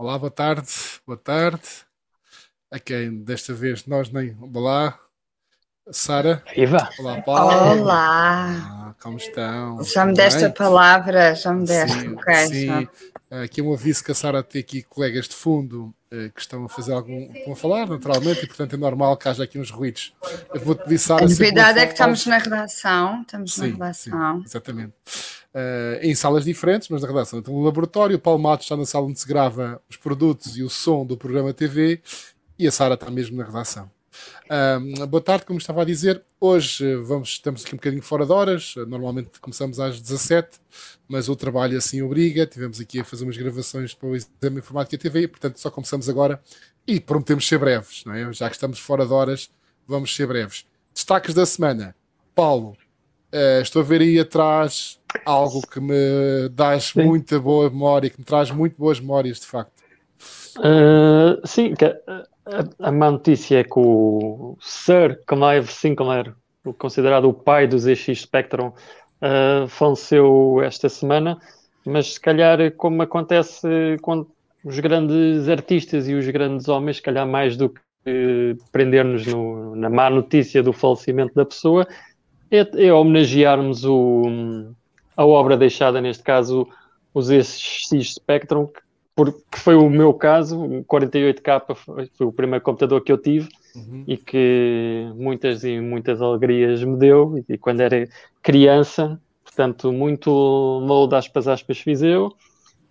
Olá, boa tarde, boa tarde. A quem desta vez nós nem. Olá, Sara. Viva! Olá, Paulo. Olá! Ah, como estão? Já me deste a palavra, já me deste, Sim, ok. sim. já. Aqui um aviso que a Sara tem aqui colegas de fundo eh, que estão a fazer algum. estão a falar naturalmente e portanto é normal que haja aqui uns ruídos. Eu vou-te pedir, Sara. A sempre novidade é que estamos na redação, estamos na Sim, redação. sim, exatamente. Eh, em salas diferentes, mas na redação. Então, no laboratório, o Paulo Matos está na sala onde se grava os produtos e o som do programa TV e a Sara está mesmo na redação. Boa tarde, como estava a dizer. Hoje eh, vamos, estamos aqui um bocadinho fora de horas. Eh, Normalmente começamos às 17, mas o trabalho assim obriga. Tivemos aqui a fazer umas gravações para o Exame Informática TV, portanto só começamos agora e prometemos ser breves, não é? Já que estamos fora de horas, vamos ser breves. Destaques da semana. Paulo, eh, estou a ver aí atrás algo que me dás Sim. muita boa memória, que me traz muito boas memórias, de facto. Uh, sim, que a, a- má notícia é que o Sir Clive Sinclair, considerado o pai do ZX Spectrum, uh, faleceu esta semana, mas se calhar, como acontece com os grandes artistas e os grandes homens, se calhar mais do que prender-nos no- na má notícia do falecimento da pessoa, é, é homenagearmos o, a obra deixada, neste caso, o ZX Spectrum, que porque foi o meu caso, o 48K foi, foi o primeiro computador que eu tive Uhum. e que muitas e muitas alegrias me deu, e quando era criança, portanto, muito molde aspas aspas fiz eu,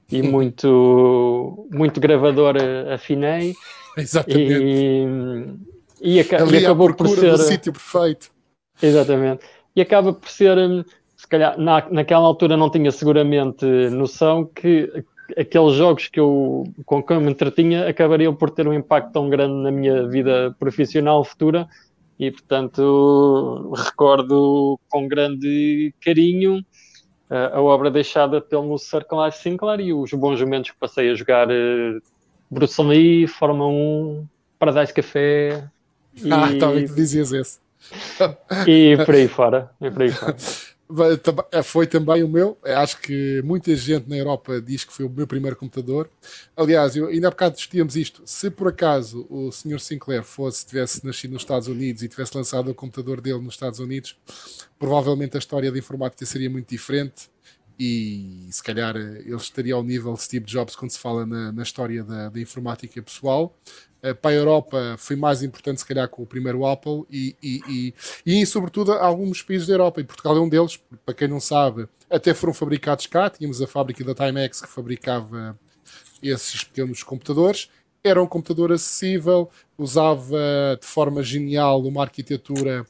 e muito, muito gravador afinei, Exatamente. e, e, aca- e Ali à acabou por procura do ser... sítio perfeito. Exatamente. E acaba por ser, hum, se calhar, na, naquela altura não tinha seguramente noção que aqueles jogos que eu, com que eu me entretinha acabariam por ter um impacto tão grande na minha vida profissional futura e, portanto, recordo com grande carinho eh, a obra deixada pelo Sir Clive Sinclair e os bons momentos que passei a jogar eh, Bruce Lee, Fórmula 1, Paradise Café e, Ah, estava que dizias esse. e por aí fora. E por aí fora. Eh, Foi também o meu. Eh, Acho que muita gente na Europa diz que foi o meu primeiro computador. Aliás, eu, ainda há bocado discutíamos isto. Se por acaso o Sr. Sinclair fosse, tivesse nascido nos Estados Unidos e tivesse lançado o computador dele nos Estados Unidos, provavelmente a história da informática seria muito diferente e se calhar ele estaria ao nível de Steve Jobs quando se fala na, na história da, da informática pessoal. Eh, para a Europa foi mais importante, se calhar, com o primeiro Apple e, e, e, e, sobretudo, alguns países da Europa. E Portugal é um deles, para quem não sabe, até foram fabricados cá. Tínhamos a fábrica da Timex que fabricava esses pequenos computadores. Era um computador acessível, usava de forma genial uma arquitetura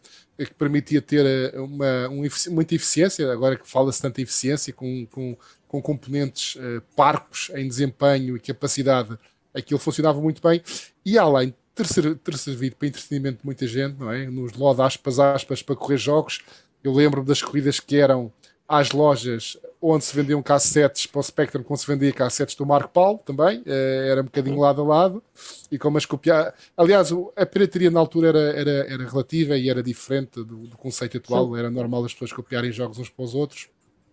que permitia ter eh, uma, um muita eficiência, agora que fala-se tanto em eficiência, com, com, com componentes eh, parcos em desempenho e capacidade, aquilo funcionava muito bem. E além de ter, ser- ter servido para entretenimento de muita gente, não é? Nos LOD aspas aspas para correr jogos, eu lembro das corridas que eram às lojas onde se vendiam cassetes para o Spectrum, quando se vendia cassetes do Marco Paulo também, eh, era um bocadinho lado a lado, e como as copiar. Aliás, a pirataria na altura era, era, era relativa e era diferente do, do conceito atual, era normal as pessoas copiarem jogos uns para os outros.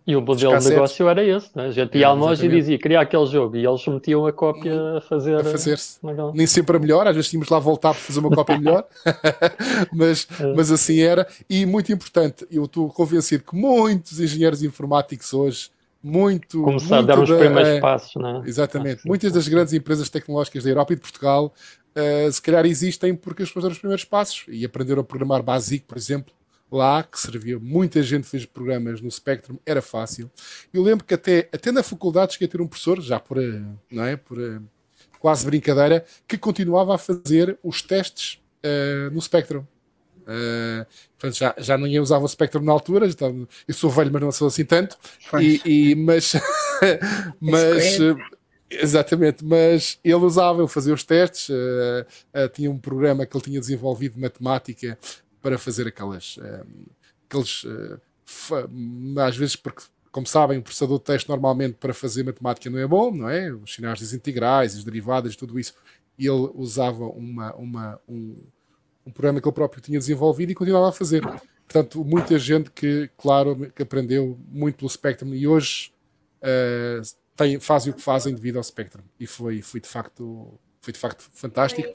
E o modelo de negócio era esse, né? a gente ia É, à loja e exatamente. dizia, queria aquele jogo, e eles metiam a cópia a fazer. a fazer-se. Nem sempre a melhor, às vezes tínhamos lá voltar para fazer uma cópia melhor, mas, É. mas assim era. E muito importante, eu estou convencido que muitos engenheiros informáticos hoje, muito. Começar a dar os da- primeiros é, passos, né? Exatamente. Ah, sim. Muitas das grandes empresas tecnológicas da Europa e de Portugal, eh, se calhar existem porque as pessoas deram os primeiros passos e aprenderam a programar Basic, por exemplo, lá, que servia. Muita gente fez programas no Spectrum, era fácil. Eu lembro que até, até na faculdade cheguei a ter um professor, já por, eh, não é, por eh, quase brincadeira, que continuava a fazer os testes eh, no Spectrum. Eh, portanto, já, já ninguém usava o Spectrum na altura, estava- eu sou velho, mas não sou assim tanto. E, e- mas mas exatamente, mas ele usava, ele fazia os testes, eh, eh, tinha um programa que ele tinha desenvolvido de matemática para fazer aquelas eh, aqueles eh, às vezes porque como sabem, o processador de texto normalmente para fazer matemática não é bom, não é? Os sinais das integrais, as derivadas, tudo isso. E ele usava uma, uma, um, um programa que ele próprio tinha desenvolvido e continuava a fazer. Portanto, muita gente que, claro, que aprendeu muito pelo Spectrum e hoje uh, têm, fazem o que fazem devido ao Spectrum. E foi, foi de facto foi de facto fantástico.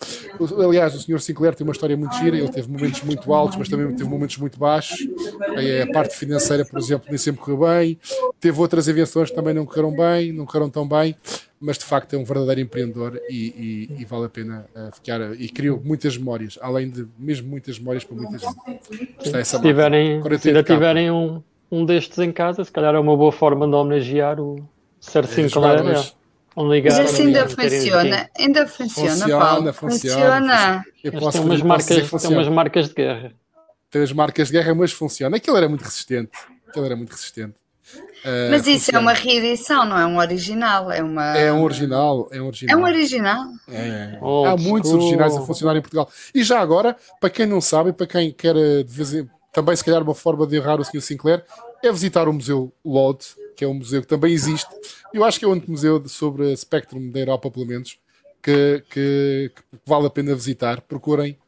Aliás, o Sr. Sinclair tem uma história muito gira, ele teve momentos muito altos, mas também teve momentos muito baixos. A parte financeira, por exemplo, nem sempre correu bem. Teve outras invenções que também não correram bem, não correram tão bem, mas de facto é um verdadeiro empreendedor e, e, e vale a pena uh, ficar. E criou muitas memórias, além de mesmo muitas memórias para muita gente. Está se tiverem, se ainda tiverem um, um destes em casa, se calhar é uma boa forma de homenagear o Sr. Sinclair. É. Ligar, Mas assim ainda funciona, ainda funciona, funciona Paulo. Funciona. Eu posso, tem, umas marcas, funciona. tem umas marcas de guerra. Tem as marcas de guerra, mas funciona. Aquilo era muito resistente. Aquilo era muito resistente. Uh, mas isso funciona. é uma reedição, não é um original. É, uma... é um original. É um original. É um original. É. Oh, Há muitos originais a funcionar em Portugal. E já agora, para quem não sabe, para quem quer também se calhar uma forma de errar o Sr. Sinclair, é visitar o Museu Lode, que é um museu que também existe. Eu acho que é o único museu sobre Spectrum da Europa, pelo menos, que, que, que, vale a pena visitar. Procurem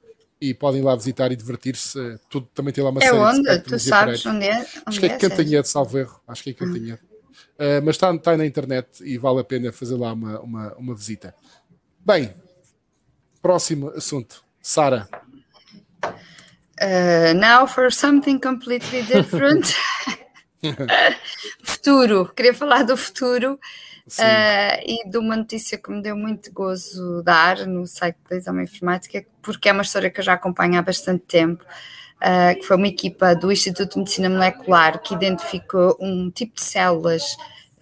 e podem lá visitar e divertir-se. Tudo também tem lá uma é série onde? de Spectrum. Tu sabes onde é? Onde acho que é, é Cantanhede, salvo erro. Acho que é Cantanhede. Hum. Uh, mas está, está na internet e vale a pena fazer lá uma, uma, uma visita. Bem, próximo assunto. Sara. Uh, now for something completely different. futuro, queria falar do futuro uh, e de uma notícia que me deu muito gozo dar no site da Exame Informática, porque é uma história que eu já acompanho há bastante tempo. Uh, que foi uma equipa do Instituto de Medicina Molecular que identificou um tipo de células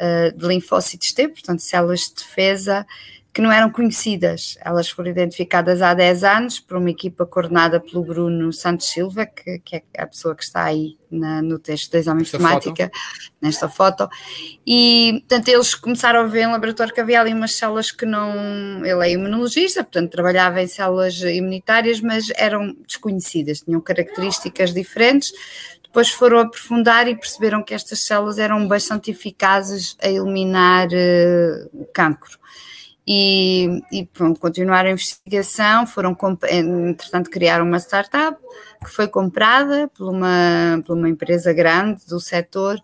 uh, de linfócitos T, portanto, células de defesa, que não eram conhecidas. Elas foram identificadas há 10 anos por uma equipa coordenada pelo Bruno Santos Silva, que, que é a pessoa que está aí na, no texto da exame informática, foto. nesta foto. E, portanto, eles começaram a ver em laboratório que havia ali umas células que não. Ele é imunologista, portanto, trabalhava em células imunitárias, mas eram desconhecidas, tinham características diferentes. Depois foram aprofundar e perceberam que estas células eram bastante eficazes a eliminar uh, o cancro e, e pronto, continuaram a investigação, foram, entretanto, criaram uma startup que foi comprada por uma, por uma empresa grande do setor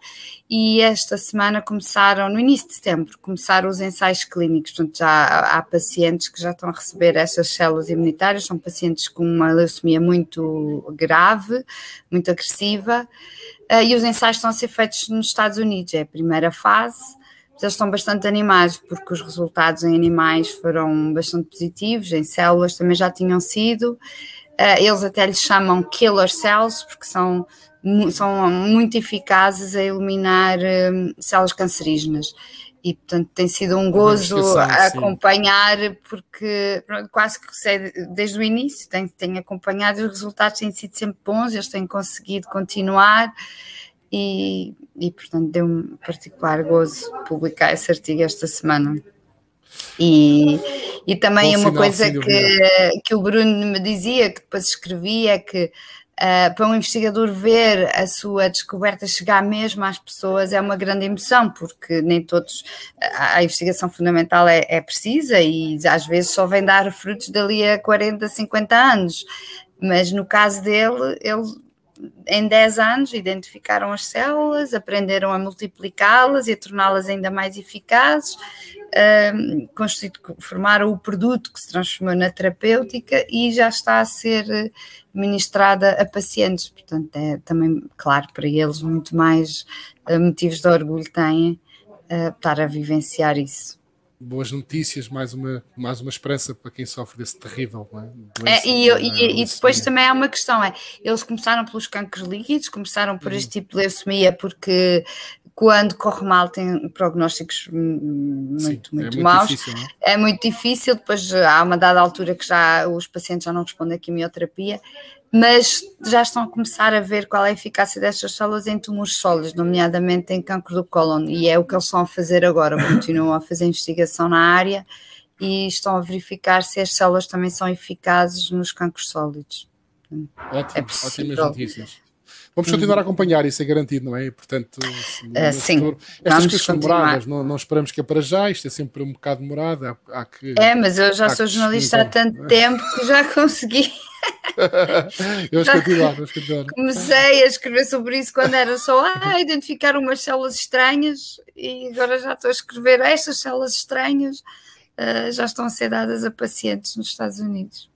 e esta semana começaram, no início de setembro, começaram os ensaios clínicos, portanto já há, pacientes que já estão a receber essas células imunitárias, são pacientes com uma leucemia muito grave, muito agressiva, uh, e os ensaios estão a ser feitos nos Estados Unidos, é a primeira fase, eles estão bastante animados porque os resultados em animais foram bastante positivos, em células também já tinham sido. Uh, eles até lhes chamam killer cells porque são, são muito eficazes a eliminar um, células cancerígenas. E, portanto, tem sido um gozo acompanhar, porque quase que sei, desde o início tenho, tenho acompanhado e os resultados têm sido sempre bons, eles têm conseguido continuar e, e portanto deu-me particular gozo publicar esse artigo esta semana. E, e também Bom uma sinal, coisa que, que o Bruno me dizia, que depois escrevia, que Uh, para um investigador ver a sua descoberta chegar mesmo às pessoas é uma grande emoção, porque nem todos. A, a investigação fundamental é, é, precisa e às vezes só vem dar frutos dali a 40, 50 anos. Mas no caso dele, ele em 10 anos identificaram as células, aprenderam a multiplicá-las e a torná-las ainda mais eficazes, formaram o produto que se transformou na terapêutica e já está a ser ministrada a pacientes. Portanto, é também, claro, para eles muito mais uh, motivos de orgulho têm uh, estar a vivenciar isso boas notícias, mais uma, mais uma esperança para quem sofre desse terrível. É? é, e, e, e, depois também há uma questão: é, eles começaram pelos cancros líquidos, começaram por uhum. este tipo de leucemia, porque quando corre mal tem prognósticos muito, Sim, muito, é muito maus. Difícil, é? é muito difícil, depois há uma dada altura que já os pacientes já não respondem à quimioterapia mas já estão a começar a ver qual é a eficácia destas células em tumores sólidos, nomeadamente em cancro do cólon, e é o que eles estão a fazer agora, continuam a fazer investigação na área e estão a verificar se as células também são eficazes nos cancros sólidos. Ótimo, é ótimas notícias. Vamos continuar a acompanhar, isso é garantido, não é? Portanto, uh, sim, futuro, estas coisas são demoradas, não, não, esperamos que é para já, isto é sempre um bocado demorado. Há, há que, é, mas eu já sou jornalista há tanto tempo que já consegui vamos continuar, vamos continuar. Comecei a escrever sobre isso quando era só ah, identificar umas células estranhas e agora já estou a escrever estas células estranhas uh, já estão a ser dadas a pacientes nos Estados Unidos.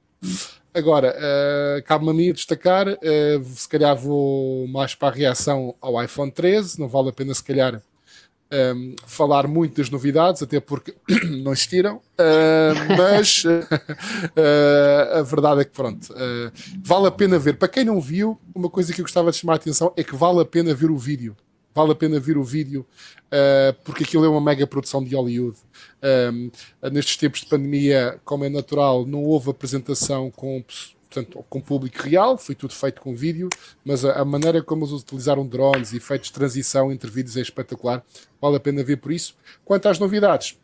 Agora, uh, cabe-me a mim destacar, uh, se calhar vou mais para a reação ao iPhone 13, não vale a pena se calhar um, falar muito das novidades, até porque não existiram, uh, mas uh, a verdade é que pronto, uh, vale a pena ver. Para quem não viu, uma coisa que eu gostava de chamar a atenção é que vale a pena ver o vídeo. Vale a pena ver o vídeo porque aquilo é uma mega produção de Hollywood. Um, nestes tempos de pandemia, como é natural, não houve apresentação com portanto, com público real, foi tudo feito com vídeo, mas a, a, maneira como eles utilizaram drones e efeitos de transição entre vídeos é espetacular, vale a pena ver por isso. Quanto às novidades,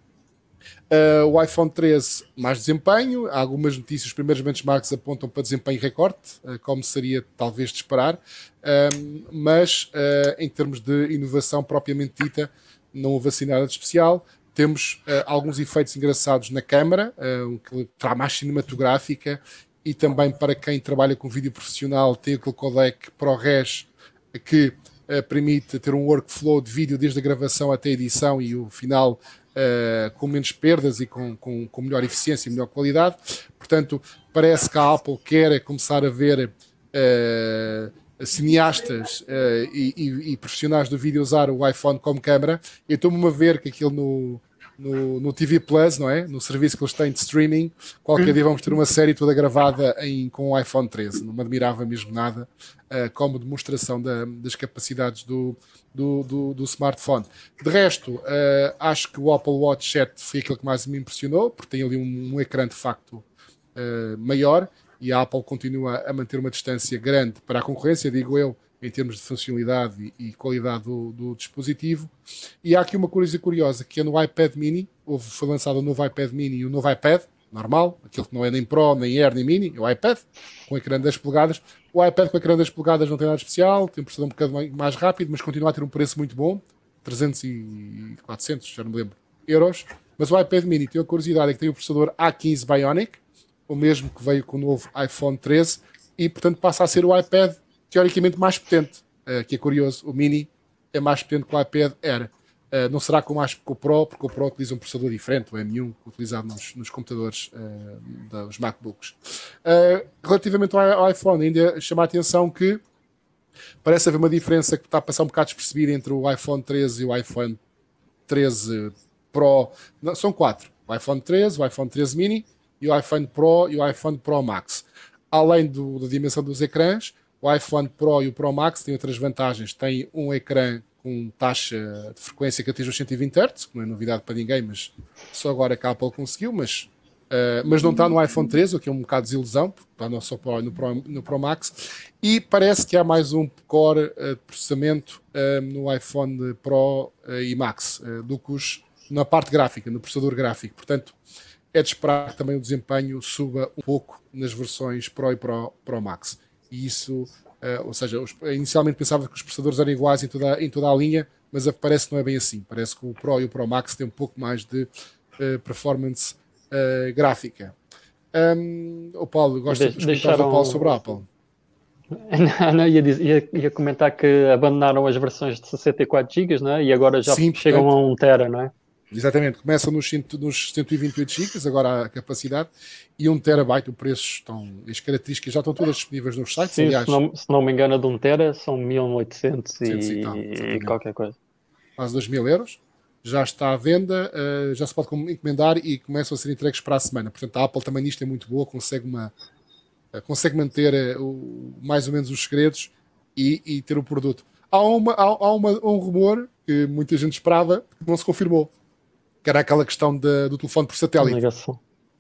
uh, o iPhone 13 mais desempenho, há algumas notícias, os primeiros benchmarks apontam para desempenho recorde, uh, como seria talvez de esperar, uh, mas em termos de inovação propriamente dita, não houve assim nada de especial. Temos alguns efeitos engraçados na câmara, que terá mais cinematográfica e também para quem trabalha com vídeo profissional tem aquele codec ProRes que uh, permite ter um workflow de vídeo desde a gravação até a edição e o final uh, com menos perdas e com, com, com, melhor eficiência e melhor qualidade. Portanto, parece que a Apple quer começar a ver uh, cineastas e, e, e, profissionais do vídeo usar o iPhone como câmera. Eu estou-me a ver que aquilo no, no, no TV Plus, não é? No serviço que eles têm de streaming. Qualquer dia vamos ter uma série toda gravada em, com o iPhone 13. Não me admirava mesmo nada uh, como demonstração da, das capacidades do, do, do, do, smartphone. De resto, uh, acho que o Apple Watch 7 foi aquilo que mais me impressionou, porque tem ali um, um ecrã de facto uh, maior e a Apple continua a manter uma distância grande para a concorrência, digo eu em termos de funcionalidade e, e qualidade do, do, dispositivo. E há aqui uma coisa curiosa, que é no iPad mini, houve, foi lançado o novo iPad mini e o novo iPad, normal, aquele que não é nem Pro, nem Air, nem Mini, é o iPad, com ecrã 10 polegadas. O iPad com ecrã 10 polegadas não tem nada especial, tem um processador um bocado mais rápido, mas continua a ter um preço muito bom, 300 e 400, já não me lembro, euros. Mas o iPad mini tem a curiosidade, é que tem o processador A15 Bionic, o mesmo que veio com o novo iPhone 13, e portanto passa a ser o iPad teoricamente mais potente, uh, que é curioso. O Mini é mais potente que o iPad era. Uh, não será com mais que o Pro, porque o Pro utiliza um processador diferente, o M1, utilizado nos, nos computadores uh, dos MacBooks. Uh, relativamente ao iPhone, ainda chama a atenção que parece haver uma diferença que está a passar um bocado despercebida entre o iPhone 13 e o iPhone 13 Pro. Não, são quatro: o iPhone 13, o iPhone 13 Mini, e o iPhone Pro e o iPhone Pro Max. Além do, da dimensão dos ecrãs, o iPhone Pro e o Pro Max têm outras vantagens. Tem um ecrã com taxa de frequência que atinge os 120 Hz, que não é novidade para ninguém, mas só agora que a Apple conseguiu, mas, uh, mas não está no iPhone 13, o que é um bocado de desilusão, está não só Pro, no, Pro, no Pro Max. E parece que há mais um core uh, de processamento uh, no iPhone Pro e Max do os, na parte gráfica, no processador gráfico. Portanto, é de esperar que também o desempenho suba um pouco nas versões Pro e Pro, Pro Max e isso, uh, ou seja, os, inicialmente pensava que os processadores eram iguais em toda, em toda a linha, mas parece que não é bem assim. Parece que o Pro e o Pro Max têm um pouco mais de uh, performance uh, gráfica. Um, o Paulo, gosto de, de Paulo sobre a Apple. Não, não ia, dizer, ia, ia, comentar que abandonaram as versões de 64 GB não é? e agora já Sim, chegam portanto, a 1 tera, não é? Exatamente, começa nos, nos 128 GB, agora a capacidade, e 1 terabyte, o preço estão, as características já estão todas disponíveis nos sites. Sim, aliás, se, não, se não me engano, de 1 tera são 1800 e, e, e qualquer coisa. Quase 2 mil euros. Já está à venda, uh, já se pode encomendar e começam a ser entregues para a semana. Portanto, a Apple também nisto é muito boa, consegue, uma, uh, consegue manter uh, mais ou menos os segredos e, e ter o produto. Há, uma, há, há uma, um rumor que muita gente esperava que não se confirmou que era aquela questão de, do telefone por satélite.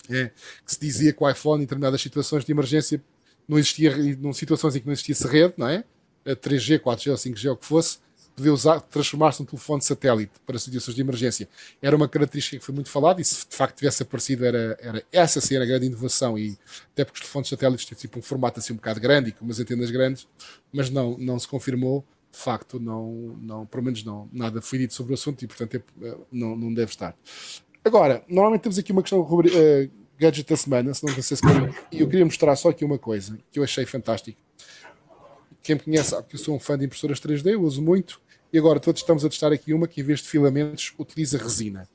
É, que se dizia que o iPhone, em determinadas situações de emergência, não existia, em situações em que não existia rede, não é? 3G, 4G ou 5G, o que fosse, podia usar, transformar-se num telefone de satélite para situações de emergência. Era uma característica que foi muito falada e se de facto tivesse aparecido, era, era essa sim era a grande inovação e até porque os telefones satélites têm tipo um formato assim um bocado grande e com umas antenas grandes, mas não, não se confirmou de facto, não, não, pelo menos não, nada foi dito sobre o assunto e, portanto, é, é, não, não deve estar. Agora, normalmente temos aqui uma questão uh, gadget da semana, se não me se e eu queria mostrar só aqui uma coisa que eu achei fantástico. Quem me conhece sabe que eu sou um fã de impressoras 3D, eu uso muito, e agora todos estamos a testar aqui uma que em vez de filamentos utiliza resina,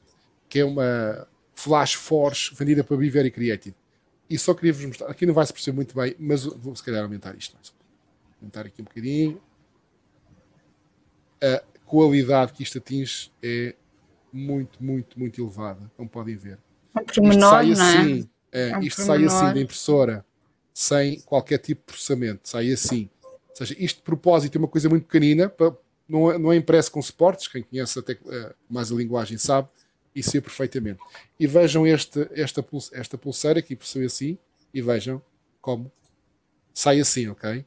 que é uma Flash Force vendida para Be Very Creative. E só queria vos mostrar, aqui não vai se perceber muito bem, mas vou se calhar aumentar isto. Aumentar aqui um bocadinho. A qualidade que isto atinge é muito, muito, muito elevada, como podem ver. Um pormenor, isto sai assim, é? é um isto sai assim da impressora, sem qualquer tipo de processamento, sai assim. Ou seja, isto de propósito é uma coisa muito pequenina, para, não, é, não é impresso com suportes, quem conhece até uh, mais a linguagem sabe, e sei perfeitamente. E vejam este, esta, esta pulseira que possui assim, e vejam como sai assim, ok?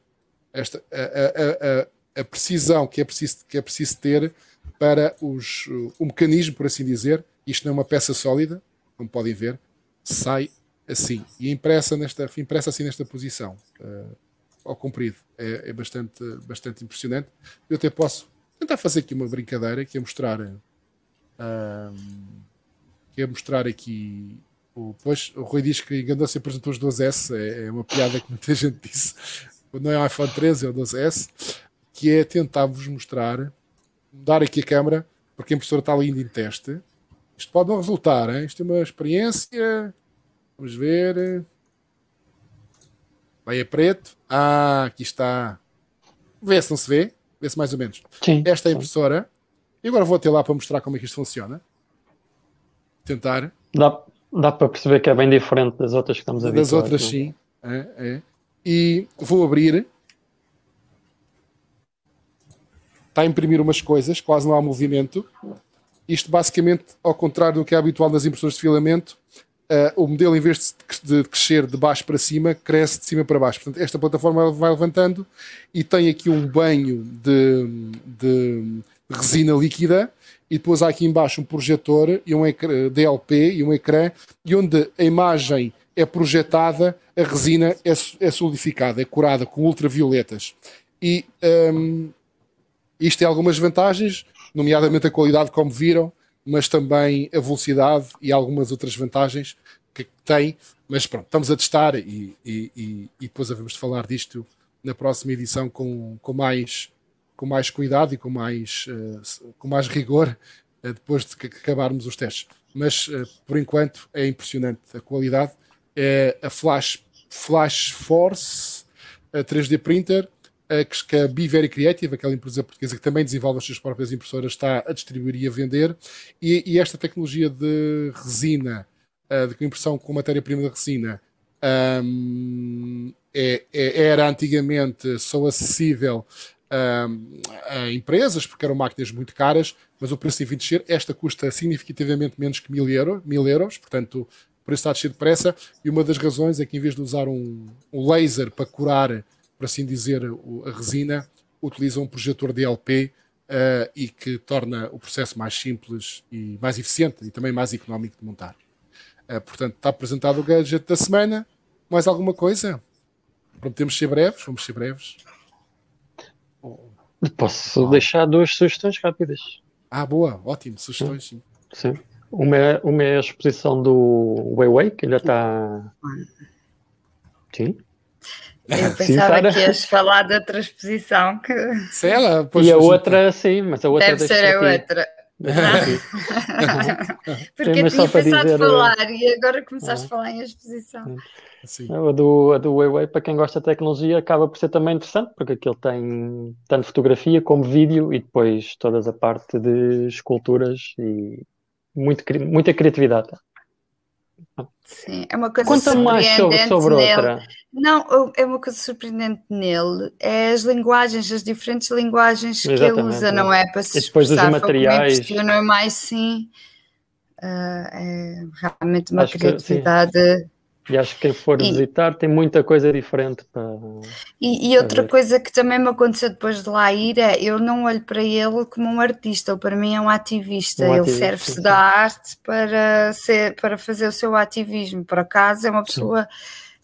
Esta, a, a, a, a precisão que é preciso, que é preciso ter para os, o mecanismo, por assim dizer, isto não é uma peça sólida, como podem ver, sai assim e impressa, nesta, impressa assim nesta posição, uh, ao comprido. É, é, bastante, bastante impressionante. Eu até posso tentar fazer aqui uma brincadeira, que é mostrar, uh, que é mostrar aqui. O, pois, o Rui diz que enganou-se e apresentou os 12S, é, é uma piada que muita gente disse. Não é o iPhone 13, é o 12S, que é tentar-vos mostrar mudar aqui a câmera, porque a impressora está ainda em teste. Isto pode não resultar, hein? isto é uma experiência. Vamos ver. Vai a preto. Ah, aqui está. Vê se não se vê. Vê se mais ou menos. Sim, Esta é a impressora. E agora vou até lá para mostrar como é que isto funciona. Tentar. Dá, dá para perceber que é bem diferente das outras que estamos a ver. Das outras, sim. É, é. E vou abrir está a imprimir umas coisas, quase não há movimento. Isto basicamente, ao contrário do que é habitual nas impressoras de filamento, uh, o modelo, em vez de, de, crescer de baixo para cima, cresce de cima para baixo. Portanto, esta plataforma vai levantando e tem aqui um banho de, de resina líquida e depois há aqui embaixo um projetor e um DLP e um ecrã e onde a imagem é projetada, a resina é, é solidificada, é curada com ultravioletas. E um, isto tem algumas vantagens, nomeadamente a qualidade, como viram, mas também a velocidade e algumas outras vantagens que tem. Mas pronto, estamos a testar e, e, e, e depois havemos de falar disto na próxima edição com, com, mais, com mais cuidado e com mais, uh, com mais rigor uh, depois de que acabarmos os testes. Mas uh, por enquanto é impressionante a qualidade. É a Flash, Flash Force a 3D Printer que a Be Very Creative, aquela empresa portuguesa que também desenvolve as suas próprias impressoras, está a distribuir e a vender. E, e esta tecnologia de resina, uh, de impressão com matéria-prima de resina, um, é, é, era antigamente só acessível um, a empresas, porque eram máquinas muito caras, mas o preço tem vindo a descer. Esta custa significativamente menos que mil, euro, mil euros, portanto o preço está a descer depressa. E uma das razões é que em vez de usar um, um laser para curar por assim dizer, a resina, utiliza um projetor DLP uh, e que torna o processo mais simples e mais eficiente e também mais económico de montar. Uh, portanto, está apresentado o gadget da semana. Mais alguma coisa? Prometemos ser breves? Vamos ser breves. Posso oh. deixar duas sugestões rápidas. Ah, boa, ótimo, sugestões, sim. sim. Uma, é, uma é a exposição do Weiwei, que ainda está. Sim. Eu pensava sim, que ias falar de outra exposição. Que... Sei ela, e a outra, sim, mas a outra deve ser a outra. Porque eu tinha pensado dizer... falar e agora começaste a falar em exposição. Sim. A do, a do Weiwei, para quem gosta de tecnologia, acaba por ser também interessante, porque aquilo tem tanto fotografia como vídeo e depois toda a parte de esculturas e muito, muita criatividade. Sim, é uma coisa Conta mais sobre, sobre outra. Não, é uma coisa surpreendente nele, é as linguagens, as diferentes linguagens Exatamente, que ele usa, é. não é? Para se e depois dos materiais. Não é mais sim. Uh, é realmente uma Acho criatividade. Que, e acho que quem for e, visitar tem muita coisa diferente para. E, e outra coisa que também me aconteceu depois de lá ir é eu não olho para ele como um artista, ele para mim é um ativista. Um ele serve-se da arte para, ser, para fazer o seu ativismo. Por acaso é uma pessoa sim.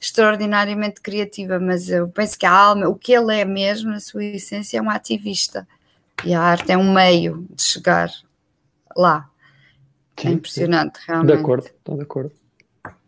extraordinariamente criativa, mas eu penso que a alma, o que ele é mesmo, na sua essência, é um ativista. E a arte é um meio de chegar lá. É sim, é impressionante, realmente. De acordo, estou de acordo.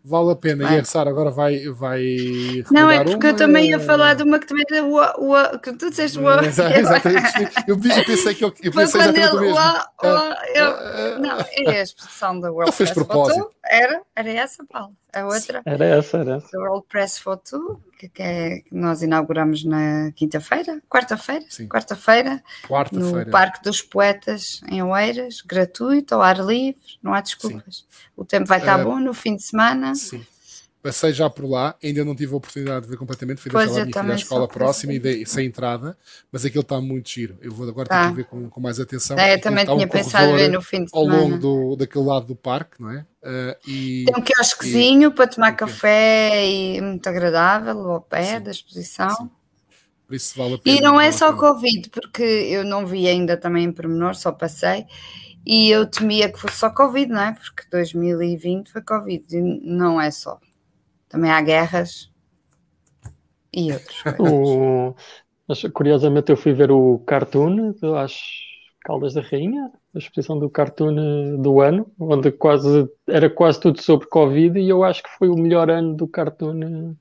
Vale a pena. Vai. E a Sara agora vai. vai não, é porque uma... eu também ia falar de uma que também era o, o, que tu disseste o. Exatamente. Eu, pensei que eu, eu pensei exatamente ele, mesmo. O, o, eu, não, é a expressão da World Press Photo. Era, era essa, Paulo. A outra. Era essa, era essa. A World Press Photo, que, que, é, que nós inauguramos na quinta-feira, quarta-feira, quarta-feira, quarta no Parque dos Poetas em Oeiras, gratuito, ao ar livre, não há desculpas. Sim. O tempo vai estar uh, bom no fim de semana. Sim passei já por lá, ainda não tive a oportunidade de ver completamente, fui deixar a minha filha à escola próxima e dei, sem entrada, mas aquilo está muito giro. Eu vou agora ter que ver com, com mais atenção. É, eu também tinha um pensado ver no fim de semana. Ao longo do, daquele lado do parque, não é? Uh, e, Tem um quiosquezinho e, para tomar café e muito agradável ao pé sim, da exposição. Sim. Por isso vale a pena. E não é só Covid, porque eu não vi ainda também em pormenor, só passei. E eu temia que fosse só Covid, não é? Porque 2020 foi Covid, e não é só também há guerras e outros. o, mas, curiosamente, eu fui ver o cartoon As Caldas da Rainha, a exposição do cartoon do ano, onde quase era quase tudo sobre Covid, e eu acho que foi o melhor ano do cartoon.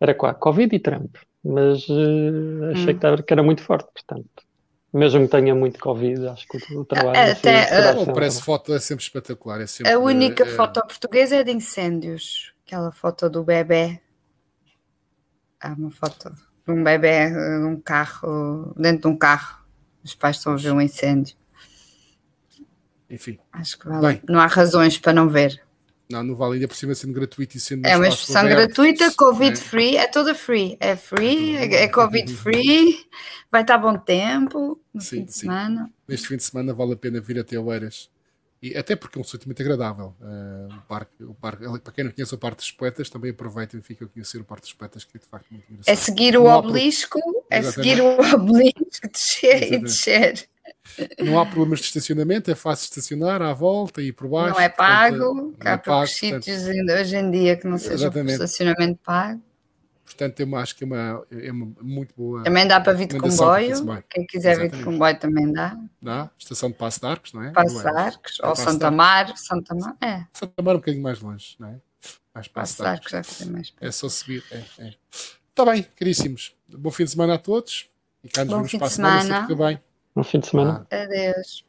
Era quase Covid e Trump, mas uh, achei hum. que, que era muito forte, portanto mesmo que tenha muito Covid, acho que o trabalho. Até, uh, parece foto é sempre espetacular. É sempre, a única é... foto portuguesa é de incêndios. Aquela foto do bebê. Há uma foto de um bebê num carro, dentro de um carro. Os pais estão a ver um incêndio. Enfim. Acho que vale. Bem, não há razões para não ver. Não, não vale ainda por cima sendo gratuito e sendo. É uma expressão gratuita, Covid free, é toda free. É free, é, é Covid free, vai estar bom tempo no sim, fim de sim. semana. Neste fim de semana vale a pena vir até Oeiras e até porque é um sítio muito agradável. Uh, o parque, o parque, para quem não conhece o Parque dos Poetas, também aproveitem e fiquem a conhecer o Parque dos Poetas, que é de facto muito engraçado. É seguir o obelisco, é seguir o obelisco, descer e descer. Não há problemas de estacionamento, é fácil estacionar à volta e por baixo. Não é pago, portanto, há é poucos sítios hoje em dia que não seja estacionamento pago. Portanto, eu acho que é uma, é uma muito boa. Também dá para vir de comboio. Quem quiser Exatamente. vir de comboio também dá. Dá. Estação de Passo de Arcos, não é? Passo de Arcos. É ou Santa Mar. Santa Mar, é. Santa Mar um bocadinho mais longe, não é? Mais Passo de Arcos deve ser mais É só subir. É, é. Está bem, caríssimos. Bom fim de semana a todos. E cá nos Bom vemos fim para a semana. semana. Bom fim de semana. Ah. Adeus.